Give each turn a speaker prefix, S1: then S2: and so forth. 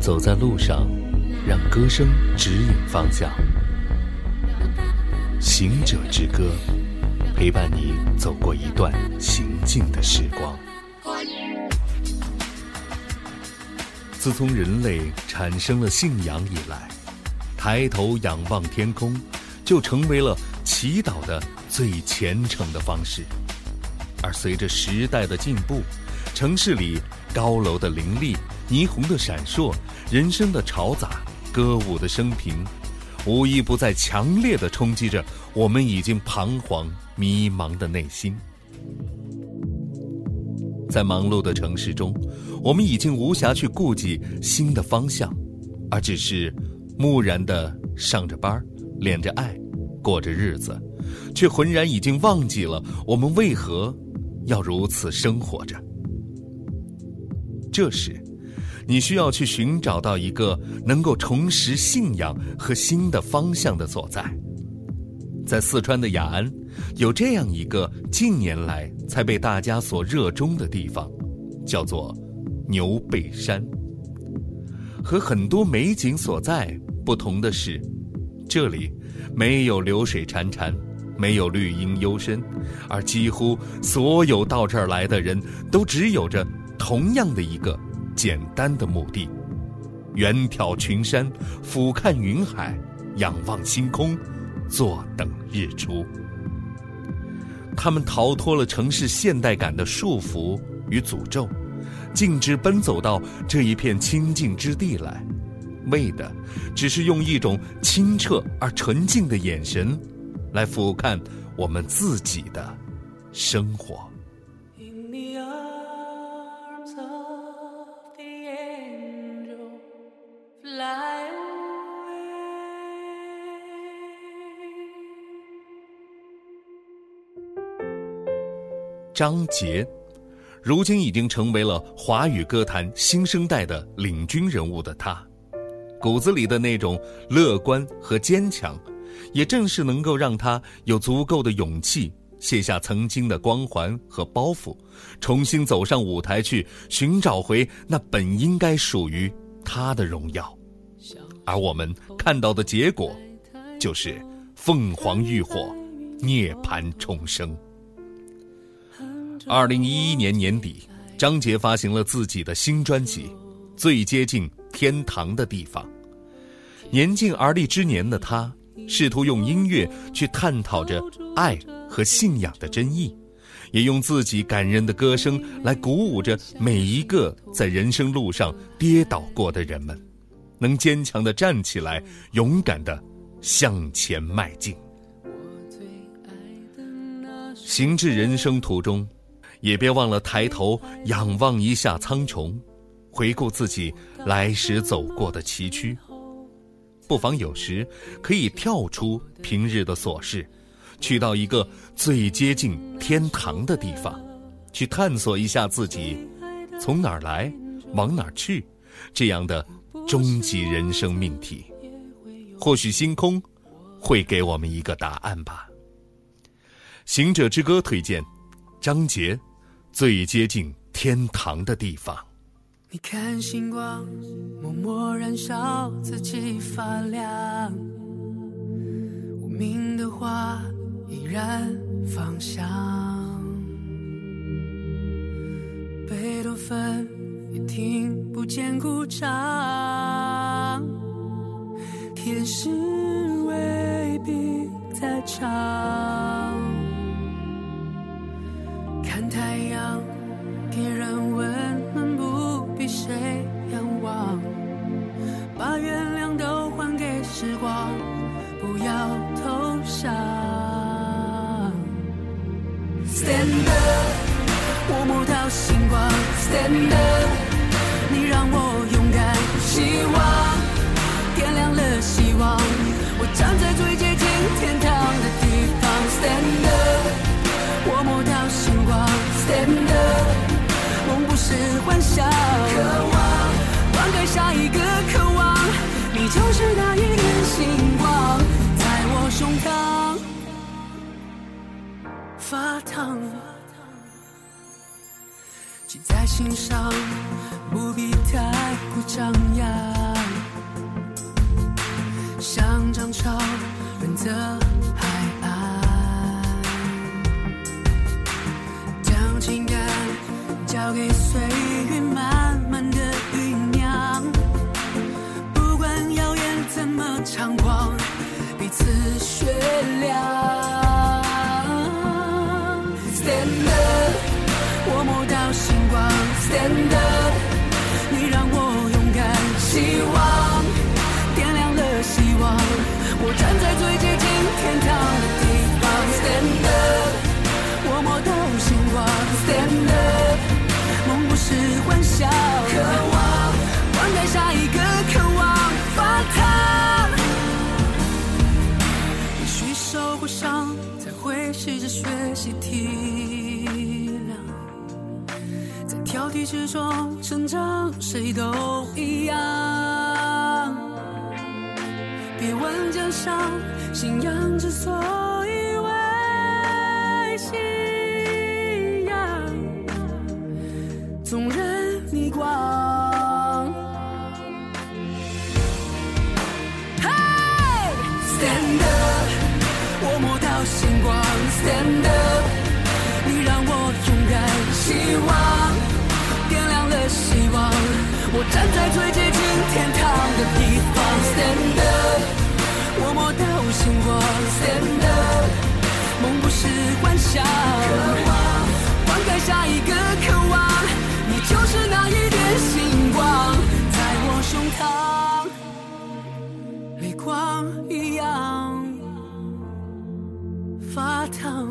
S1: 走在路上，让歌声指引方向。行者之歌，陪伴你走过一段行进的时光。自从人类产生了信仰以来，抬头仰望天空，就成为了祈祷的最虔诚的方式。而随着时代的进步，城市里高楼的林立、霓虹的闪烁、人声的嘈杂、歌舞的升平，无一不在强烈的冲击着我们已经彷徨迷茫的内心。在忙碌的城市中，我们已经无暇去顾及新的方向，而只是木然地上着班，恋着爱，过着日子，却浑然已经忘记了我们为何要如此生活着。这时，你需要去寻找到一个能够重拾信仰和新的方向的所在。在四川的雅安，有这样一个近年来才被大家所热衷的地方，叫做牛背山。和很多美景所在不同的是，这里没有流水潺潺，没有绿荫幽深，而几乎所有到这儿来的人都只有着同样的一个简单的目的：远眺群山，俯瞰云海，仰望星空。坐等日出。他们逃脱了城市现代感的束缚与诅咒，径直奔走到这一片清净之地来，为的只是用一种清澈而纯净的眼神，来俯瞰我们自己的生活。张杰，如今已经成为了华语歌坛新生代的领军人物的他，骨子里的那种乐观和坚强，也正是能够让他有足够的勇气卸下曾经的光环和包袱，重新走上舞台去寻找回那本应该属于他的荣耀。而我们看到的结果，就是凤凰浴火，涅槃重生。二零一一年年底，张杰发行了自己的新专辑《最接近天堂的地方》。年近而立之年的他，试图用音乐去探讨着爱和信仰的真意，也用自己感人的歌声来鼓舞着每一个在人生路上跌倒过的人们，能坚强地站起来，勇敢地向前迈进。行至人生途中。也别忘了抬头仰望一下苍穹，回顾自己来时走过的崎岖。不妨有时可以跳出平日的琐事，去到一个最接近天堂的地方，去探索一下自己从哪儿来，往哪儿去，这样的终极人生命题。或许星空会给我们一个答案吧。行者之歌推荐，张杰。最接近天堂的地方。
S2: 你看星光默默燃烧，自己发亮。无名的花依然芳香。贝多芬也听不见鼓掌。天使未必在唱。看太阳，给人温暖，不比谁仰望。把原谅都还给时光，不要投降。Stand up，我摸到星光。Stand up，你让我勇敢，希望点亮了希望。我站在最接近天堂的地方。Stand 在心上，不必太过张扬，像涨潮润泽海岸，将情感交给岁在挑剔之中成长，谁都一样。别问江上信仰之所以为信仰，纵任逆光。Hey, stand up，我摸到星光，stand up，站在最接近天堂的地方，stand up，我摸到星光，stand up，梦不是幻想，渴望灌溉下一个渴望，你就是那一点星光，在我胸膛。泪光一样发烫。